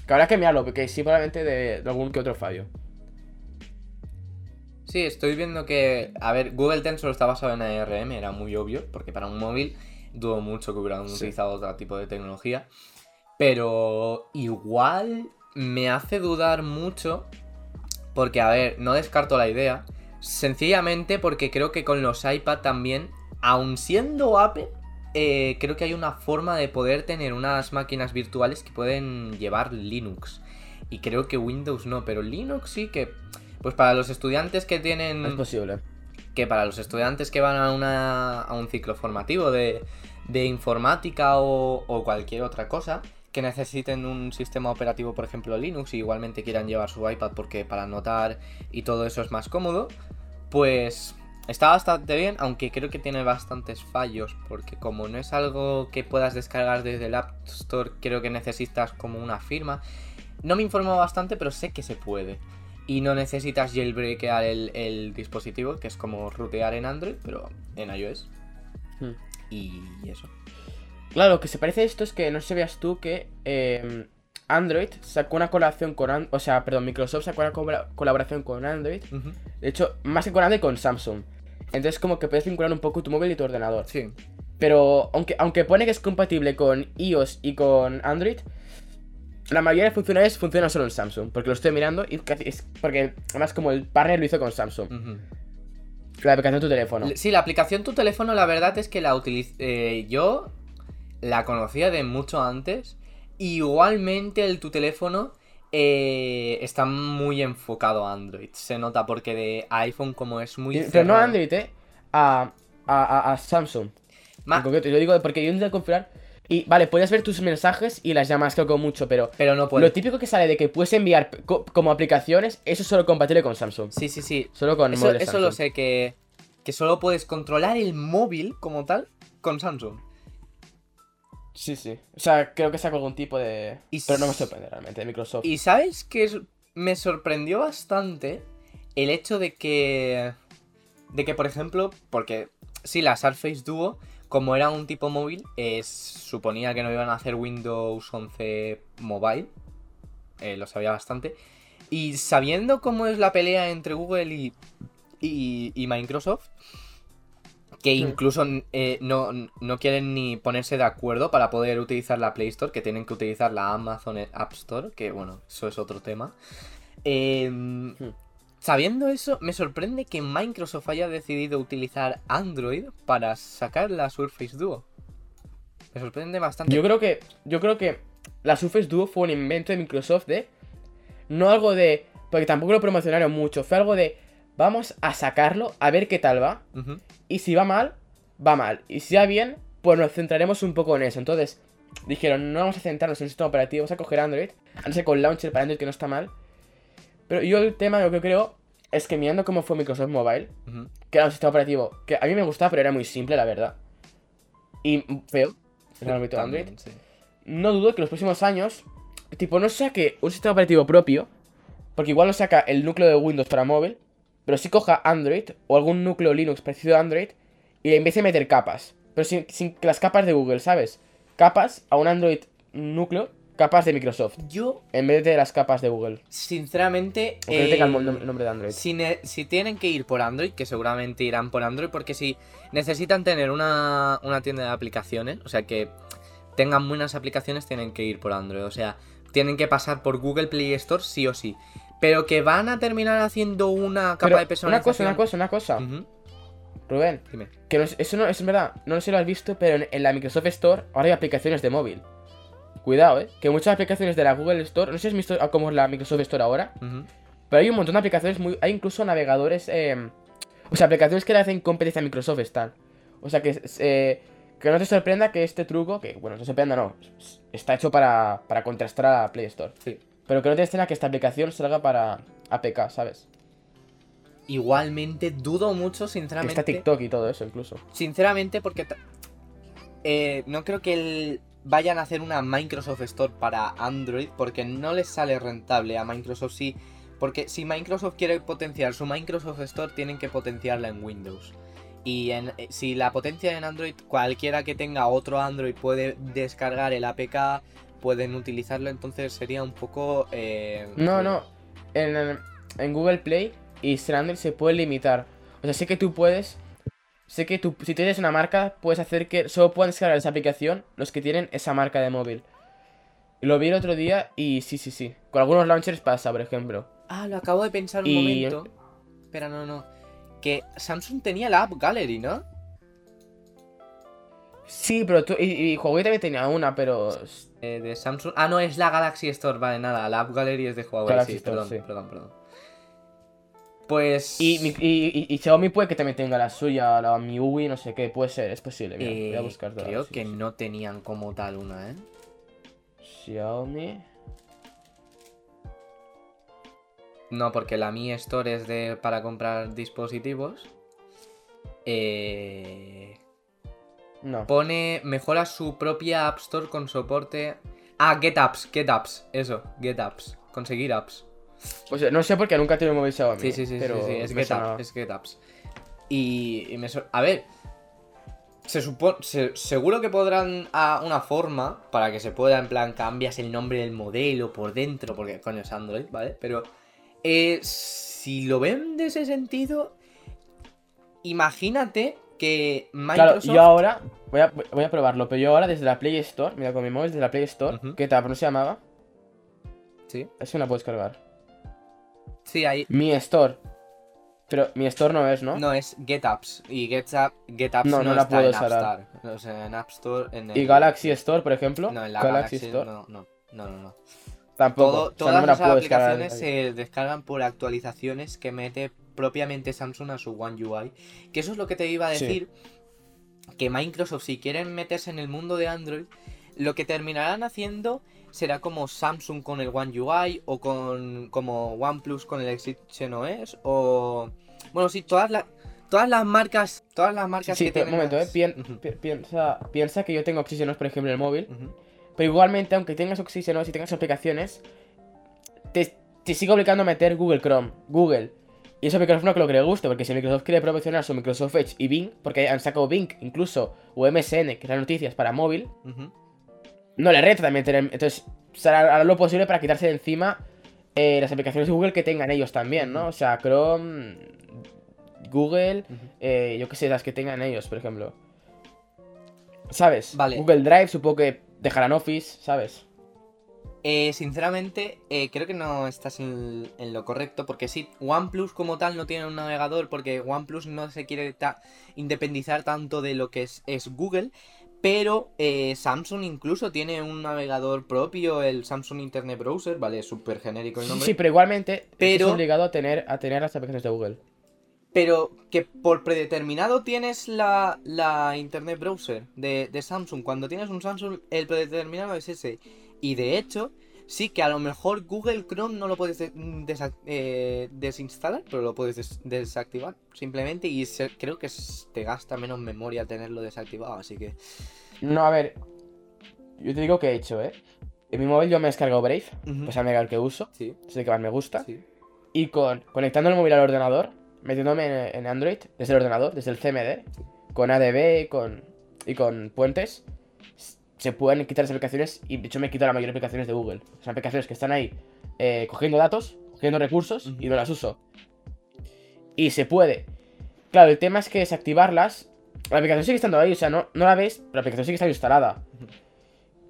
Que habrá que mirarlo, porque sí, probablemente de, de algún que otro fallo. Sí, estoy viendo que, a ver, Google Tensor está basado en ARM, era muy obvio, porque para un móvil dudo mucho que hubieran Sí. utilizado otro tipo de tecnología. Pero igual me hace dudar mucho, porque, a ver, no descarto la idea, sencillamente porque creo que con los iPad también, aun siendo Apple, eh, creo que hay una forma de poder tener unas máquinas virtuales que pueden llevar Linux. Y creo que Windows no, pero Linux sí que... Pues para los estudiantes que tienen Es posible. que para los estudiantes que van a, una, a un ciclo formativo de, de informática o, o cualquier otra cosa, que necesiten un sistema operativo, por ejemplo Linux, y igualmente quieran llevar su iPad porque para anotar y todo eso es más cómodo, pues está bastante bien, aunque creo que tiene bastantes fallos, porque como no es algo que puedas descargar desde el App Store, creo que necesitas como una firma. No me informo bastante, pero sé que se puede. Y no necesitas jailbreakear el, el dispositivo, que es como rutear en Android, pero en iOS. Hmm. Y eso. Claro, lo que se parece a esto es que no si veas tú que eh, Android sacó una colaboración con An- o sea, perdón, Microsoft sacó una colabora- colaboración con Android, de hecho, más que con Android con Samsung. Entonces como que puedes vincular un poco tu móvil y tu ordenador. Sí. Pero aunque, aunque pone que es compatible con iOS y con Android, la mayoría de funcionalidades funcionan solo en Samsung. Porque lo estoy mirando y casi- es porque además como el partner lo hizo con Samsung. La aplicación de tu teléfono. Sí, la aplicación Tu Teléfono, la verdad es que la utilicé. yo la conocía de mucho antes. Igualmente, el Tu Teléfono eh, está muy enfocado a Android. Se nota porque de iPhone, como es muy. Pero no a Android, eh. A, a, a- a Samsung. Ma- En concreto, yo digo porque yo intenté configurar. Y vale, puedes ver tus mensajes y las llamadas, creo que mucho, pero pero no puedo. lo típico que sale de que puedes enviar co- como aplicaciones, eso es solo compatible con Samsung. Sí, sí, sí. Solo con Eso, móviles eso Samsung. lo sé, que, que solo puedes controlar el móvil como tal con Samsung. Sí, sí. O sea, creo que sacó algún tipo de. Y Pero no me sorprende realmente, de Microsoft. Y sabes que me sorprendió bastante el hecho de que. De que, por ejemplo, porque sí, la Surface Duo, como era un tipo móvil, es, suponía que no iban a hacer Windows 11 Mobile. eh, lo sabía bastante. Y sabiendo cómo es la pelea entre Google y, y, y Microsoft, que Hmm. incluso eh, no, no quieren ni ponerse de acuerdo para poder utilizar la Play Store, que tienen que utilizar la Amazon App Store, que bueno, eso es otro tema. Eh, sabiendo eso, me sorprende que Microsoft haya decidido utilizar Android para sacar la Surface Duo. Me sorprende bastante. Yo creo que. Yo creo que la Surface Duo fue un invento de Microsoft de. No algo de. Porque tampoco lo promocionaron mucho. Fue algo de. Vamos a sacarlo, a ver qué tal va. Y si va mal, va mal. Y si va bien, pues nos centraremos un poco en eso. Entonces, dijeron, no vamos a centrarnos en un sistema operativo, vamos a coger Android, antes con Launcher para Android que no está mal. Pero yo el tema, lo que creo, es que mirando cómo fue Microsoft Mobile, que era un sistema operativo que a mí me gustaba, pero era muy simple, la verdad. Y feo, en el ámbito de Android. También, sí. No dudo que los próximos años, tipo, no saque un sistema operativo propio, porque igual no saca el núcleo de Windows para móvil, pero sí coja Android o algún núcleo Linux parecido a Android y le empiece a meter capas. Pero sin, sin las capas de Google, ¿sabes? Capas a un Android núcleo, capas de Microsoft, Yo, en vez de las capas de Google. sinceramente. O que no tenga el eh, nom- nombre de Android. Si, si tienen que ir por Android, que seguramente irán por Android, porque si necesitan tener una, una tienda de aplicaciones, o sea que tengan buenas aplicaciones, tienen que ir por Android. O sea, tienen que pasar por Google Play Store sí o sí. Pero que van a terminar haciendo una capa Pero de personalización. una cosa, una cosa, una cosa. Rubén, Dime. que no es- eso no es verdad, no sé si lo has visto, pero en, en la Microsoft Store ahora hay aplicaciones de móvil. Cuidado, eh, que muchas aplicaciones de la Google Store, no sé si has visto cómo es la Microsoft Store ahora, pero hay un montón de aplicaciones muy. Hay incluso navegadores. eh, o sea, aplicaciones que le hacen competencia a Microsoft están. O sea, que, eh, que no te sorprenda que este truco, que bueno, no te sorprenda, no, está hecho para, para contrastar a la Play Store. Sí. Pero que no te extraña que esta aplicación salga para APK, ¿sabes? Igualmente dudo mucho, Que sinceramente. está TikTok y todo eso, incluso. Sinceramente, porque eh, no creo que el- vayan a hacer una Microsoft Store para Android, porque no les sale rentable a Microsoft sí. Porque si Microsoft quiere potenciar su Microsoft Store, tienen que potenciarla en Windows. Y en- eh, si la potencia en Android, cualquiera que tenga otro Android puede descargar el APK, pueden utilizarlo, entonces sería un poco... eh, No, no. En, Google Play y Ser Android se puede limitar. O sea, sé que tú puedes. Sé que tú, si tienes una marca, puedes hacer que solo puedan descargar esa aplicación los que tienen esa marca de móvil. Lo vi el otro día y sí, sí, sí. Con algunos launchers pasa, por ejemplo. Ah, lo acabo de pensar un Y- momento. Espera, no, no. Que Samsung tenía la App Gallery, ¿no? Sí, pero tú. Y, y Huawei también tenía una, pero. Eh, de Samsung. Ah, no, es la Galaxy Store, vale, nada. La App Gallery es de Huawei, Galaxy sí, Store, perdón, sí. perdón, perdón. Pues. Y, mi- y, y- y Xiaomi puede que también tenga la suya, la MIUI, no sé qué. Puede ser, es posible. Mira, voy a eh, buscar creo sí, que sí. no tenían como tal una, ¿eh? Xiaomi. No, porque la Mi Store es de para comprar dispositivos. Eh. No. Pone. Mejora su propia App Store con soporte. Ah, Get Apps, Get Apps. Eso, Get Apps. Conseguir apps. Pues no sé por qué nunca he tenido un móvil Xiaomi. Sí, sí, sí, pero sí, sí, es Get es Get Apps. Y, y me A ver, se supone... seguro que podrán a una forma para que se pueda, en plan, cambias el nombre del modelo por dentro, porque coño es Android, ¿vale? Pero eh, si lo ven de ese sentido, imagínate que Claro, Microsoft... yo ahora voy a, voy a probarlo, pero yo ahora desde la Play Store, mira con mi móvil desde la Play Store, Ujú. ¿qué tal? ¿No se llamaba? Sí, no la puedes cargar. sí, ahí... Mi Store. Pero mi Store no es, ¿no? No, es Get Apps. Y Get, App- Get No, no, no la está puedo usar. Store. O sea, en App Store... En Y Galaxy Store, por ejemplo. No, en la Galaxy, Galaxy, Store. no, no, no, no, no. Tampoco. Todo- o sea, todas no me la esas puedo descargar aplicaciones se descargan por actualizaciones que mete propiamente Samsung a su One UI. Que eso es lo que te iba a Sí. decir. Que Microsoft, si quieren meterse en el mundo de Android, lo que terminarán haciendo será como Samsung con el One UI o con como OnePlus con el Extinction OS o bueno, sí, todas las todas las marcas, todas las marcas Sí, que pero tienen un momento, ¿eh? pi- piensa, piensa que yo tengo Oxygenos, por ejemplo, en el móvil. Pero igualmente, aunque tengas Oxygenos y tengas aplicaciones, te, te sigue obligando a meter Google Chrome, Google. Y eso a Microsoft no creo que le guste, porque si Microsoft quiere promocionar su Microsoft Edge y Bing, porque han sacado Bing incluso, o MSN, que es las noticias para móvil, no le renta también tener. Entonces, hará lo posible para quitarse de encima eh, las aplicaciones de Google que tengan ellos también, ¿no? O sea, Chrome, Google, eh, yo qué sé, las que tengan ellos, por ejemplo. ¿Sabes? Vale. Google Drive, supongo que dejarán Office, ¿sabes? Eh, sinceramente, eh, creo que no estás en, en lo correcto, porque sí, OnePlus como tal no tiene un navegador, porque OnePlus no se quiere ta- independizar tanto de lo que es, es Google, pero eh, Samsung incluso tiene un navegador propio, el Samsung Internet Browser, vale, súper genérico el nombre. sí, pero igualmente Pero- estás obligado a tener, a tener las aplicaciones de Google. Pero que por predeterminado tienes la, la Internet Browser de, de Samsung. Cuando tienes un Samsung, el predeterminado es ese. Y de hecho, sí que a lo mejor Google Chrome no lo puedes de- desa- eh, desinstalar, pero lo puedes des- desactivar simplemente. Y se- creo que te gasta menos memoria tenerlo desactivado. Así que. No, a ver. Yo te digo que he hecho, ¿eh? En mi móvil yo me he descargado Brave, pues a mega el que uso, Sí, es el que más me gusta. sí. Y con conectando el móvil al ordenador, metiéndome en, en Android, desde el ordenador, desde el CMD, con ADB con, y con puentes, se pueden quitar las aplicaciones y de hecho me he quitado la mayoría de aplicaciones de Google. Son aplicaciones que están ahí eh, cogiendo datos, cogiendo recursos y no las uso. Y se puede. Claro, el tema es que desactivarlas, la aplicación sigue estando ahí, o sea, no, no la ves, pero la aplicación sigue estando instalada.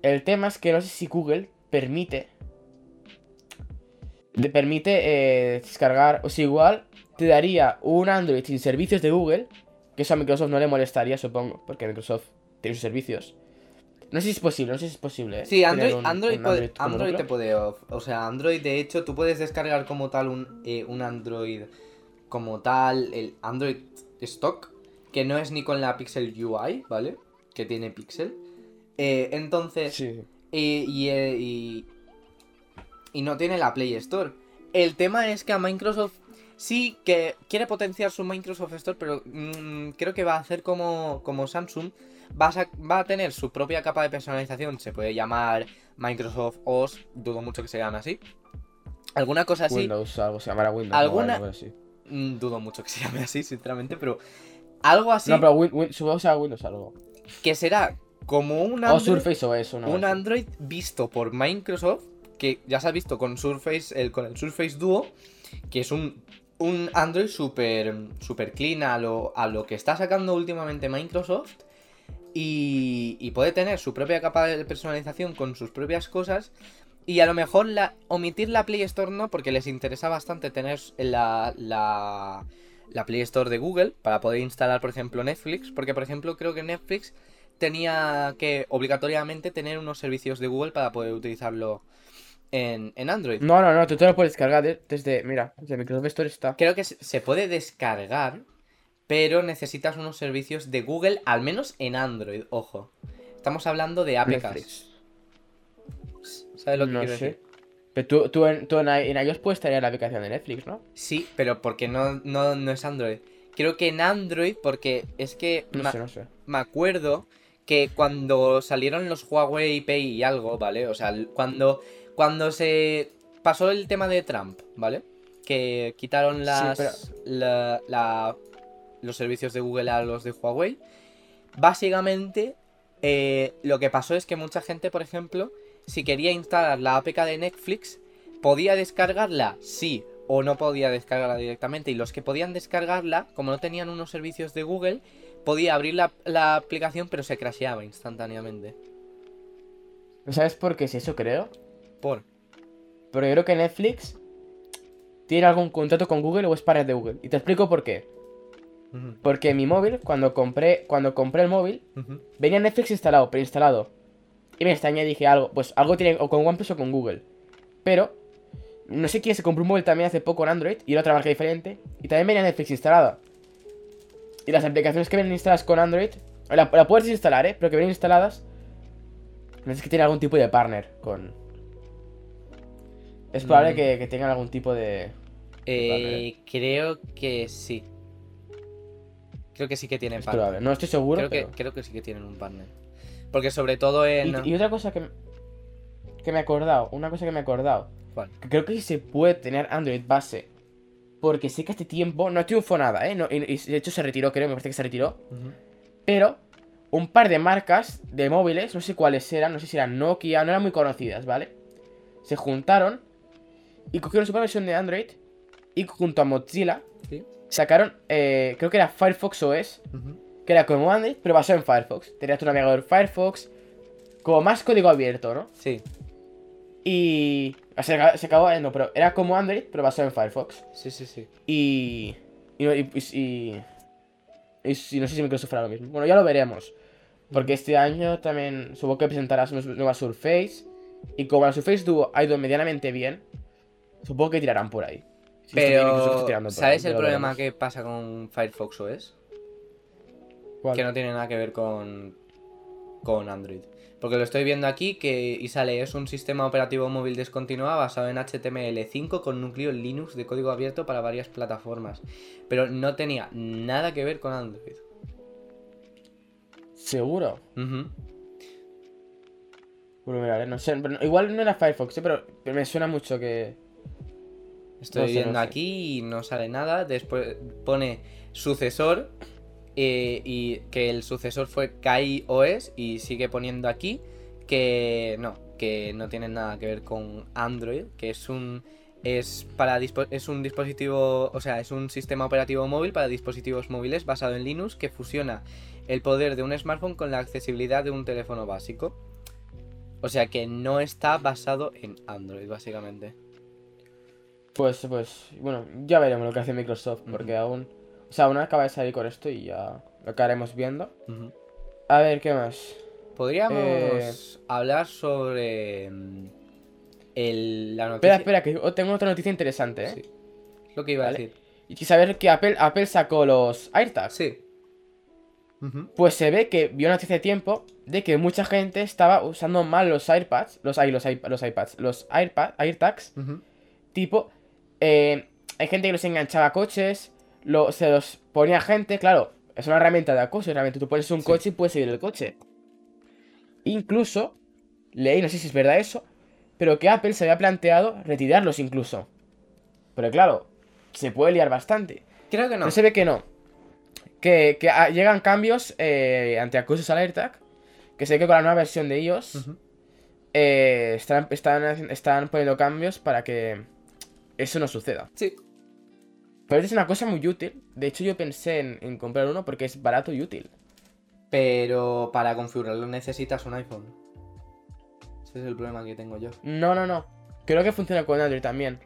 El tema es que no sé si Google permite te permite eh, descargar, o sea, igual te daría un Android sin servicios de Google, que eso a Microsoft no le molestaría, supongo, porque Microsoft tiene sus servicios. No sé si es posible, no sé si es posible. ¿eh? Sí, Android, un- Android, un Android te puede. O sea, Android, de hecho, tú puedes descargar como tal un, eh, un Android como tal, el Android Stock, que no es ni con la Pixel UI, ¿vale? Que tiene Pixel. Eh, entonces, Sí. y, y, y, y no tiene la Play Store. El tema es que a Microsoft sí que quiere potenciar su Microsoft Store, pero mm, creo que va a hacer como, como Samsung. Va a, sa- va a tener su propia capa de personalización, se puede llamar Microsoft OS, dudo mucho que se llame así. Alguna cosa así, Windows, algo se llamará Windows. ¿Alguna- así. mm, dudo mucho que se llame así, sinceramente, pero algo así No, pero Win, Win- supongo que sea Windows algo. que será como un O Android, Surface OS, una un. Android visto por Microsoft, que ya se ha visto con Surface, el, con el Surface Duo, que es un, un Android súper super clean a lo, a lo que está sacando últimamente Microsoft. Y, y puede tener su propia capa de personalización con sus propias cosas. Y a lo mejor la, omitir la Play Store no, porque les interesa bastante tener la, la, la Play Store de Google para poder instalar, por ejemplo, Netflix. Porque, por ejemplo, creo que Netflix tenía que obligatoriamente tener unos servicios de Google para poder utilizarlo en, en Android. No, no, no, tú te lo puedes descargar de- desde. Mira, desde Microsoft Store está. Creo que se puede descargar, pero necesitas unos servicios de Google, al menos en Android, ojo. Estamos hablando de APKs. Netflix. ¿Sabes lo que No quiero sé. decir? Pero tú, tú, en, tú en, iOS puedes tener la aplicación de Netflix, ¿no? Sí, pero porque no, no, no es Android. Creo que en Android, porque es que No ma- sé, no sé. me acuerdo que cuando salieron los Huawei Pay y algo, ¿vale? O sea, cuando, cuando se pasó el tema de Trump, ¿vale? Que quitaron las, pero- la- la- los servicios de Google a los de Huawei. Básicamente, eh, lo que pasó es que mucha gente, por ejemplo, si quería instalar la APK de Netflix, podía descargarla, sí, o no podía descargarla directamente. Y los que podían descargarla, como no tenían unos servicios de Google, podía abrir la, la aplicación, pero se crasheaba instantáneamente. ¿Sabes por qué es eso, creo? Por. Pero yo creo que Netflix tiene algún contrato con Google o es partner de Google. Y te explico por qué. Porque mi móvil, cuando compré, cuando compré el móvil, venía Netflix instalado, preinstalado. Y me extrañé y dije algo, pues algo tiene o con OnePlus o con Google. Pero, no sé quién se compró un móvil también hace poco en Android y era otra marca diferente. Y también venía Netflix instalada. Y las aplicaciones que vienen instaladas con Android, la, la puedes instalar, ¿eh? Pero que vienen instaladas, no sé si tiene algún tipo de partner con... Es probable Mm. que, que tengan algún tipo de... Eh, creo que sí. Creo que sí que tienen Es partner. probable, no estoy seguro, Creo que, pero- creo que sí que tienen un partner. Porque sobre todo en. Y, y otra cosa que, me- que me he acordado, una cosa que me he acordado, ¿Cuál? que creo que sí se puede tener Android base. Porque sé que este tiempo no triunfó nada, ¿eh? No- y, y de hecho se retiró, creo, me parece que se retiró. Pero un par de marcas de móviles, no sé cuáles eran, no sé si eran Nokia, no eran muy conocidas, ¿vale? Se juntaron y cogieron su versión de Android y junto a Mozilla. Sacaron, eh, creo que era Firefox OS, Ujú. que era como Android, pero basado en Firefox. Tenías tu navegador Firefox, como más código abierto, ¿no? Sí, Y. se acabó. eh, No, pero era como Android, pero basado en Firefox. sí, sí, sí. Y. Y. y, y- y- y no sé si Microsoft hará lo mismo. Bueno, ya lo veremos. Porque este año también supongo que presentará su nueva Surface. Y como la Surface Duo ha ido medianamente bien, supongo que tirarán por ahí. Sí, Pero, ¿sabes el problema que pasa con Firefox OS? ¿Cuál? Que no tiene nada que ver con, con Android. Porque lo estoy viendo aquí que y sale, es un sistema operativo móvil descontinuado basado en HTML5 con núcleo Linux de código abierto para varias plataformas. Pero no tenía nada que ver con Android. ¿Seguro? Bueno, mira, no sé. igual no era Firefox, ¿eh? pero, pero me suena mucho que. Estoy No sé, no viendo sé. aquí y no sale nada. Después pone sucesor eh, y que el sucesor fue KaiOS y sigue poniendo aquí que no, que no tiene nada que ver con Android, que es un es para es un dispositivo, o sea, es un sistema operativo móvil para dispositivos móviles basado en Linux que fusiona el poder de un smartphone con la accesibilidad de un teléfono básico. O sea que no está basado en Android, básicamente. Pues, pues. Bueno, ya veremos lo que hace Microsoft, porque aún. O sea, aún acaba de salir con esto y ya lo acabaremos viendo. A ver, ¿qué más? Podríamos Eh, hablar sobre mm, el, la Espera, noticia. espera, que oh, tengo otra noticia interesante, ¿eh? Sí, es lo que iba Vale. a decir. Y que saber que Apple, Apple sacó los AirTags. Sí. Pues se ve que vio una noticia hace tiempo de que mucha gente estaba usando mal los AirPads, los, ay, los, los iPads, los AirPads, AirTags, tipo, eh, hay gente que los enganchaba a coches, lo- se los ponía gente, claro, es una herramienta de acoso, realmente tú pones un Sí. coche y puedes seguir el coche. Incluso, leí, no sé si es verdad eso, pero que Apple se había planteado retirarlos incluso. Pero claro, se puede liar bastante. Creo que no. Pero se ve que no. Que, que, ah, llegan cambios eh, ante acosos al AirTag. Que sé que con la nueva versión de iOS Ujú. eh, están, están, haci- están poniendo cambios para que eso no suceda. Sí. Pero es una cosa muy útil. De hecho, yo pensé en, en comprar uno porque es barato y útil. Pero para configurarlo necesitas un iPhone. Ese es el problema que tengo yo. No, no, no. Creo que funciona con Android también.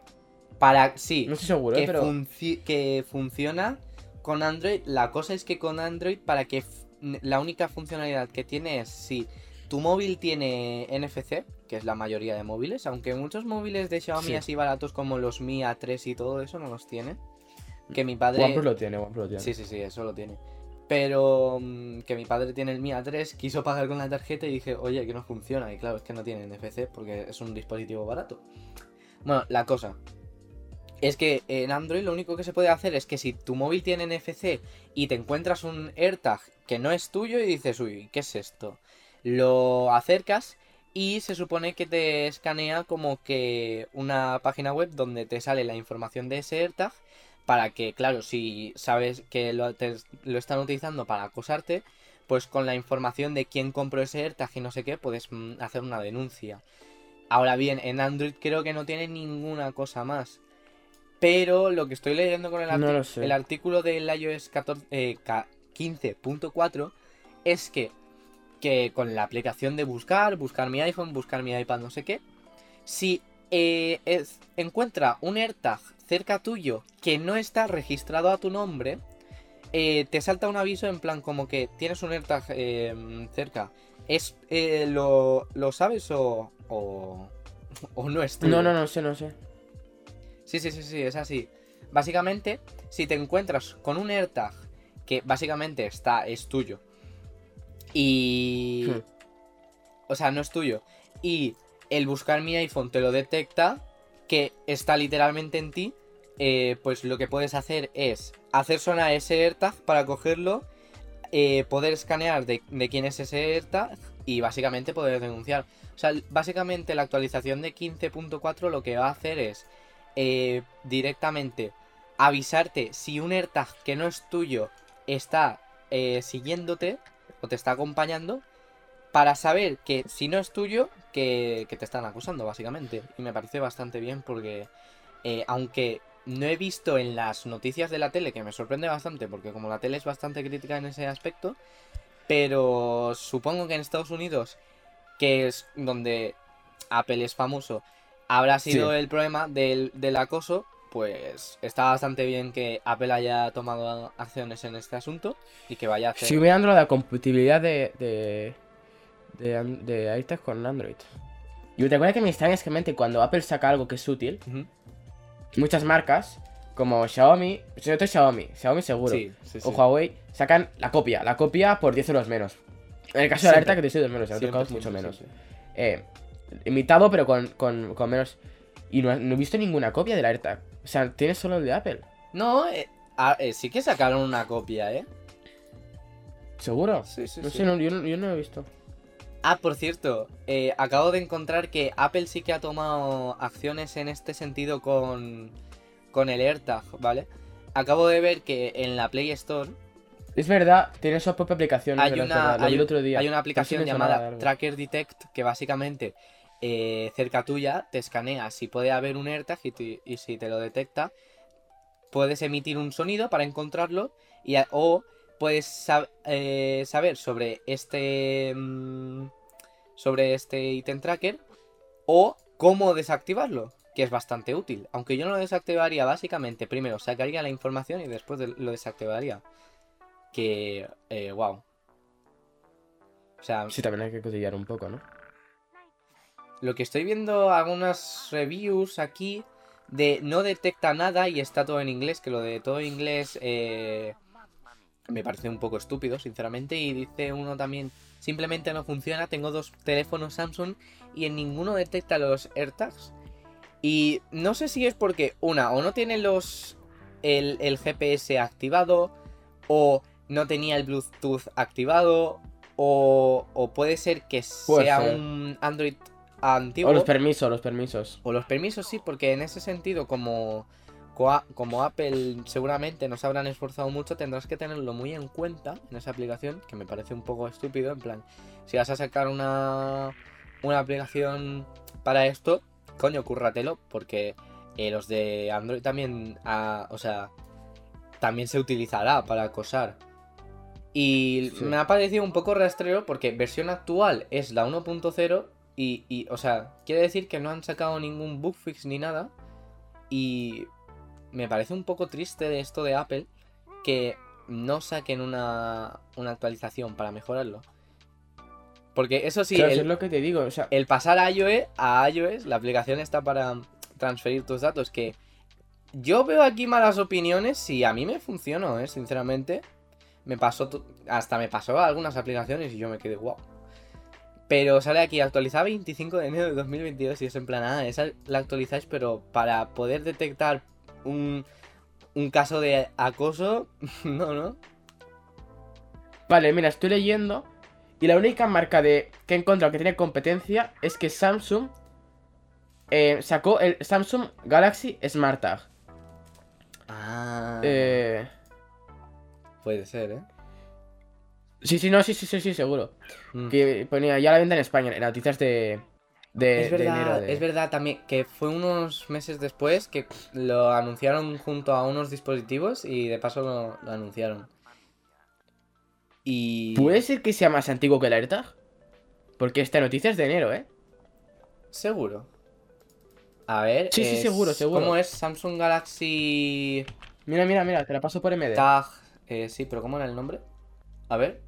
Para. Sí. No estoy seguro, eh, pero. funci- que funciona con Android. La cosa es que con Android, para que la única funcionalidad que tiene es si tu móvil tiene NFC, que es la mayoría de móviles, aunque muchos móviles de Xiaomi Sí. así baratos como los Mi A3 y todo eso no los tiene. Que mi padre. OnePlus lo tiene, OnePlus lo tiene. Sí, sí, sí, eso lo tiene. Pero mm, que mi padre tiene el Mi A3, quiso pagar con la tarjeta y dije, oye, que no funciona. Y claro, es que no tiene NFC porque es un dispositivo barato. Bueno, la cosa es que en Android lo único que se puede hacer es que si tu móvil tiene NFC y te encuentras un AirTag que no es tuyo y dices, uy, ¿qué es esto? Lo acercas y se supone que te escanea como que una página web donde te sale la información de ese AirTag para que, claro, si sabes que lo, te- lo están utilizando para acosarte, pues con la información de quién compró ese AirTag y no sé qué, puedes mm, hacer una denuncia. Ahora bien, en Android creo que no tiene ninguna cosa más. Pero lo que estoy leyendo con el, No arti- lo sé. el artículo del iOS 14, eh, 15.4 es que, que con la aplicación de buscar, buscar mi iPhone, buscar mi iPad, no sé qué, si eh, es- encuentra un AirTag cerca tuyo que no está registrado a tu nombre, eh, te salta un aviso en plan como que tienes un AirTag eh, cerca. ¿Es, eh, lo, ¿Lo sabes o, o, o no es? No, no, no sé, no sé. Sí, sí, sí, sí, es así. Básicamente, si te encuentras con un AirTag que básicamente está, es tuyo. Y. Hmm. O sea, no es tuyo. Y el buscar mi iPhone te lo detecta, que está literalmente en ti. eh, pues lo que puedes hacer es hacer sonar ese AirTag para cogerlo, eh, poder escanear de, de quién es ese AirTag y básicamente poder denunciar. O sea, básicamente la actualización de 15.4 lo que va a hacer es eh, directamente avisarte si un AirTag que no es tuyo está siguiéndote o te está acompañando para saber que si no es tuyo, que, que te están acusando, básicamente. Y me parece bastante bien porque, eh, aunque no he visto en las noticias de la tele, que me sorprende bastante, porque como la tele es bastante crítica en ese aspecto, pero supongo que en Estados Unidos, que es donde Apple es famoso, habrá sido Sí. el problema del, del acoso, pues está bastante bien que Apple haya tomado acciones en este asunto y que vaya a hacer... Estoy mirando la compatibilidad de, de, de, de AirTag con Android. Y te acuerdas que me extraña es que mente cuando Apple saca algo que es útil, muchas marcas como Xiaomi, sobre todo Xiaomi, Xiaomi seguro, Sí, sí, sí. o Huawei, sacan la copia, la copia por 10 euros menos. En el caso de la alerta, que te estoy 2 menos, en otros casos mucho menos. Eh, imitado, pero con, con, con menos. Y no, no he visto ninguna copia de la AirTag. O sea, tienes solo el de Apple. No, eh, ah, eh, sí que sacaron una copia, ¿eh? ¿Seguro? Sí, sí, No sí. sé, no, yo, no, yo no lo he visto. Ah, por cierto, eh, acabo de encontrar que Apple sí que ha tomado acciones en este sentido con, con el AirTag, ¿vale? Acabo de ver que en la Play Store Es verdad, tiene su propia aplicación. hay una, hay, otro día. hay una aplicación llamada. Tracker Detect que básicamente eh, cerca tuya te escanea. Si puede haber un AirTag y, y si te lo detecta puedes emitir un sonido para encontrarlo y o puedes eh, saber sobre este mm, sobre este item tracker o cómo desactivarlo que es bastante útil. Aunque yo no lo desactivaría básicamente primero sacaría la información y después de- lo desactivaría. Que eh, wow o sea Sí, también hay que cotillar un poco, ¿no? Lo que estoy viendo algunas reviews aquí de no detecta nada y está todo en inglés, que lo de todo en inglés eh, me parece un poco estúpido, sinceramente, y dice uno también, simplemente no funciona, tengo dos teléfonos Samsung y en ninguno detecta los AirTags. Y no sé si es porque, una, o no tiene los el, el GPS activado, o no tenía el Bluetooth activado, o, o puede ser que Puede sea ser. un Android antiguo. O los permisos, los permisos. O los permisos sí, porque en ese sentido, como, como Apple seguramente nos habrán esforzado mucho, tendrás que tenerlo muy en cuenta en esa aplicación, que me parece un poco estúpido. En plan, si vas a sacar una, una aplicación para esto, coño, cúrratelo, porque eh, los de Android también, ah, o sea, también se utilizará para acosar. Y Sí. me ha parecido un poco rastrero porque versión actual es la 1.0 y, y, o sea, quiere decir que no han sacado ningún bug fix ni nada. Y me parece un poco triste de esto de Apple que no saquen una, una actualización para mejorarlo. Porque eso sí, Claro, el, eso es lo que te digo. O sea, el pasar a iOS, a iOS, la aplicación está para transferir tus datos. Que yo veo aquí malas opiniones y a mí me funcionó, ¿eh? sinceramente. Me pasó, hasta me pasó a algunas aplicaciones y yo me quedé guau. Pero sale aquí, actualizada 25 de enero de 2022 y es en plan, ah, esa la actualizáis, pero para poder detectar un, un caso de acoso, *laughs* no, no. Vale, mira, estoy leyendo. Y la única marca de que he encontrado que tiene competencia es que Samsung eh, sacó el Samsung Galaxy Smart Tag. Ah, Eh, puede ser, ¿eh? Sí, sí, no, sí, sí, sí, sí, seguro. Mm. Que ponía ya la venta en España, en noticias de, de, Es de verdad, enero. de- es verdad también que fue unos meses después que lo anunciaron junto a unos dispositivos y de paso lo, lo anunciaron. Y... ¿Puede ser que sea más antiguo que el AirTag? Porque esta noticia es de enero, ¿eh? Seguro. A ver. Sí, sí, seguro, seguro. ¿Cómo es Samsung Galaxy Mira, mira, mira, te la paso por MD. Tag? Eh, sí, pero ¿cómo era el nombre? A ver.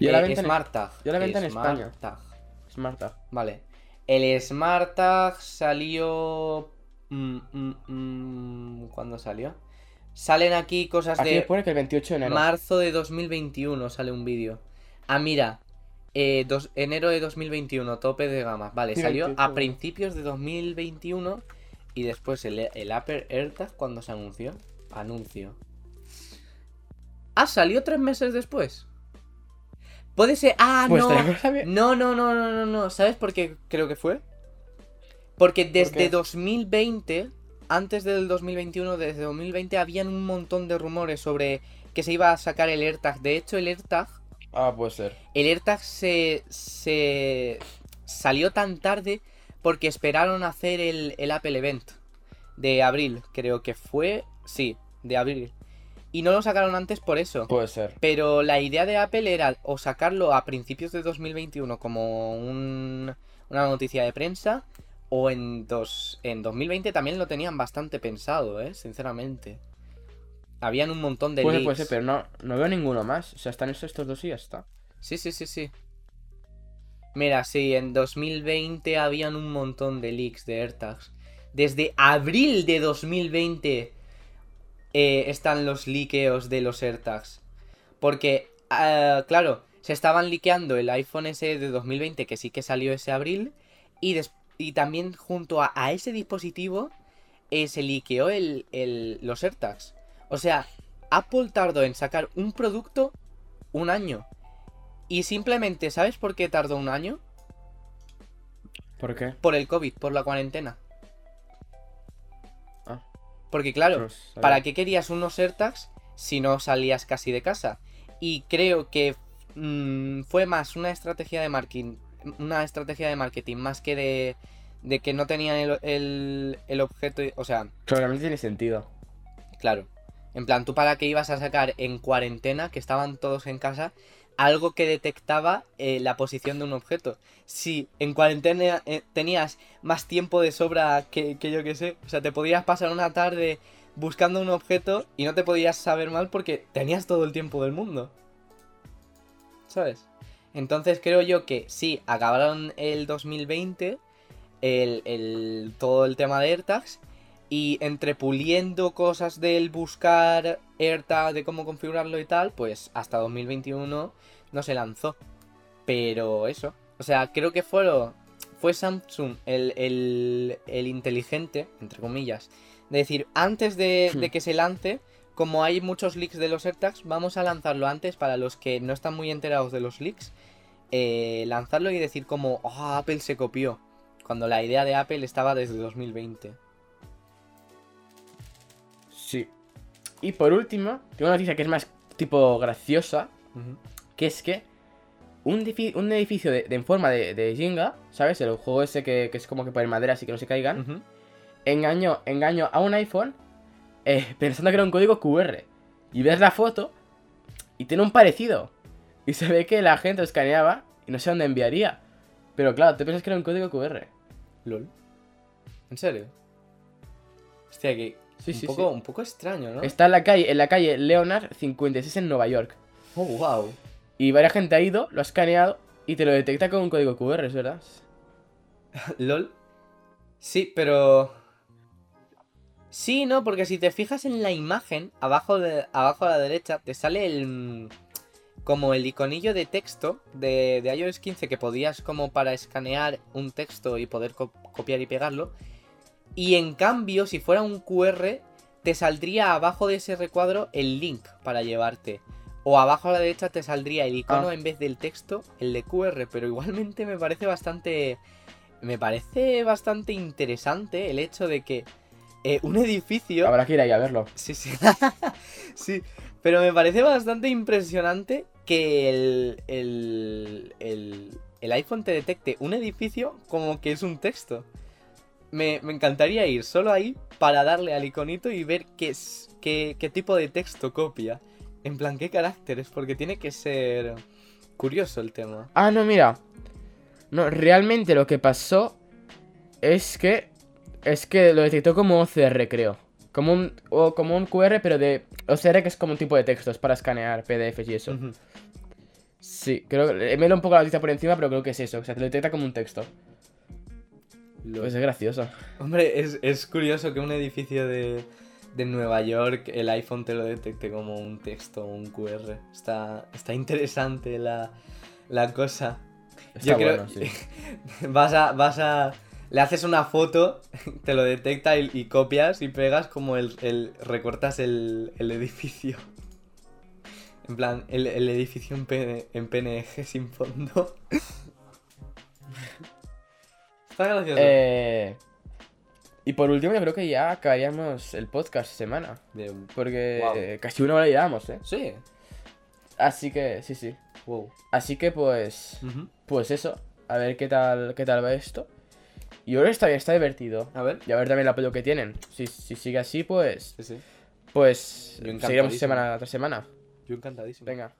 Yo la Eh, en- Smart Tag. yo la venta en España. Tag. Smart Tag. Vale. El Smart Tag salió. mm, mm, mm, ¿Cuándo salió? Salen aquí cosas Aquí de. pone que el 28 de enero. Marzo de 2021 sale un vídeo. Ah, mira. eh, dos- enero de 2021, tope de gama. Vale, Sí, salió 28, a principios de 2021 y después el, el Apple AirTag cuando se anunció. Anuncio. Ah, salió tres meses después. Puede ser. Ah, Pues no. No, no, no, no, no, no. ¿Sabes por qué creo que fue? Porque desde qué? 2020, antes del 2021, desde 2020 habían un montón de rumores sobre que se iba a sacar el AirTag. De hecho, el AirTag, Ah, puede ser. el AirTag se, se salió tan tarde porque esperaron hacer el, el Apple Event de abril, creo que fue, sí, de abril. Y no lo sacaron antes por eso. Puede ser. Pero la idea de Apple era o sacarlo a principios de 2021 como un- una noticia de prensa, o en, dos, en 2020 también lo tenían bastante pensado, ¿eh? Sinceramente. Habían un montón de Puede, leaks. puede ser, pero no, no veo ninguno más. O sea, están estos, estos dos y ya está. Sí, sí, sí, sí. Mira, sí, en 2020 habían un montón de leaks de AirTags. Desde abril de 2020 eh, están los liqueos de los AirTags. Porque, ah, claro, se estaban liqueando el iPhone S de 2020, que sí que salió ese abril, y, y también junto a, a ese dispositivo eh, se liqueó el, el- los AirTags. O sea, Apple tardó en sacar un producto un año. Y simplemente, ¿sabes por qué tardó un año? ¿Por qué? Por el COVID, por la cuarentena. Porque claro, sabía. ¿para qué querías unos AirTags si no salías casi de casa? Y creo que mm, fue más una estrategia de marketing, una estrategia de marketing más que de, de que no tenían el, el, el objeto, o sea, Claramente tiene sentido. Claro. En plan, tú para qué ibas a sacar en cuarentena, que estaban todos en casa, algo que detectaba eh, la posición de un objeto. Si en cuarentena eh, tenías más tiempo de sobra que, yo que sé, o sea, te podías pasar una tarde buscando un objeto y no te podías saber mal porque tenías todo el tiempo del mundo. ¿Sabes? Entonces creo yo que sí, acabaron el 2020, el, el- todo el tema de AirTags, y entre puliendo cosas del buscar AirTag, de cómo configurarlo y tal, pues hasta 2021 no se lanzó. Pero eso, o sea, creo que fue, fue Samsung el, el, el inteligente, entre comillas, de decir, antes de, de que se lance, como hay muchos leaks de los AirTags, vamos a lanzarlo antes para los que no están muy enterados de los leaks. eh, lanzarlo y decir como, oh, Apple se copió. Cuando la idea de Apple estaba desde 2020. Y por último, tengo una noticia que es más tipo graciosa, que es que un, un edificio de, de- en forma de, de Jenga, ¿sabes? El juego ese que, que es como que poner madera así que no se caigan, Ujú. engañó, engañó a un iPhone eh, *laughs* pensando que era un código QR. Y ves la foto y tiene un parecido. Y se ve que la gente lo escaneaba y no sé dónde enviaría. Pero claro, te piensas que era un código QR. LOL. ¿En serio? Hostia, que Sí, un, sí, poco, sí. un poco extraño, ¿no? Está en la calle, en la calle Leonard 56 en Nueva York. Oh, wow. Y varias gente ha ido, lo ha escaneado y te lo detecta con un código QR, ¿es verdad? *laughs* LOL. Sí, pero... Sí, no, porque si te fijas en la imagen, abajo, de, abajo a la derecha, te sale el... mm, Como el iconillo de texto de, de iOS 15 que podías como para escanear un texto y poder co- copiar y pegarlo. Y en cambio, si fuera un QR, te saldría abajo de ese recuadro el link para llevarte. O abajo a la derecha te saldría el icono Ah. en vez del texto, el de QR. Pero igualmente me parece bastante. Me parece bastante interesante el hecho de que eh, un edificio. Habrá que ir ahí a verlo. Sí, sí. *laughs* sí. Pero me parece bastante impresionante que el, el, el, el iPhone te detecte un edificio como que es un texto. Me, me encantaría ir solo ahí para darle al iconito y ver qué, es, qué, qué tipo de texto copia. En plan, qué caracteres, porque tiene que ser curioso el tema. Ah, no, mira. No, realmente lo que pasó es que. Es que lo detectó como OCR, creo. Como un, o como un QR, pero de. OCR que es como un tipo de textos para escanear PDFs y eso. Sí, creo que. Me lo un poco la noticia por encima, pero creo que es eso. O sea, te lo detecta como un texto. Lo- Pues es gracioso. Hombre, es, es curioso que un edificio de, de Nueva York el iPhone te lo detecte como un texto o un QR. Está, está interesante la, la cosa. Está Yo creo- bueno, sí. *laughs* Vas a, vas a. Le haces una foto, *laughs* te lo detecta y, y copias y pegas como el. el- recortas el, el edificio. En plan, el, el edificio en, PN en PNG sin fondo. *laughs* Está gracioso. Eh, y por último, yo creo que ya acabaríamos el podcast semana. Porque Wow. eh, casi una hora llevamos, ¿eh? Sí. Así que, sí, sí. Wow. Así que, pues. Pues eso. A ver qué tal, qué tal va esto. Y ahora está, está divertido. A ver. Y a ver también el apoyo que tienen. Si, si sigue así, pues. Sí, sí. Pues. Seguiremos semana tras semana. Yo encantadísimo. Venga.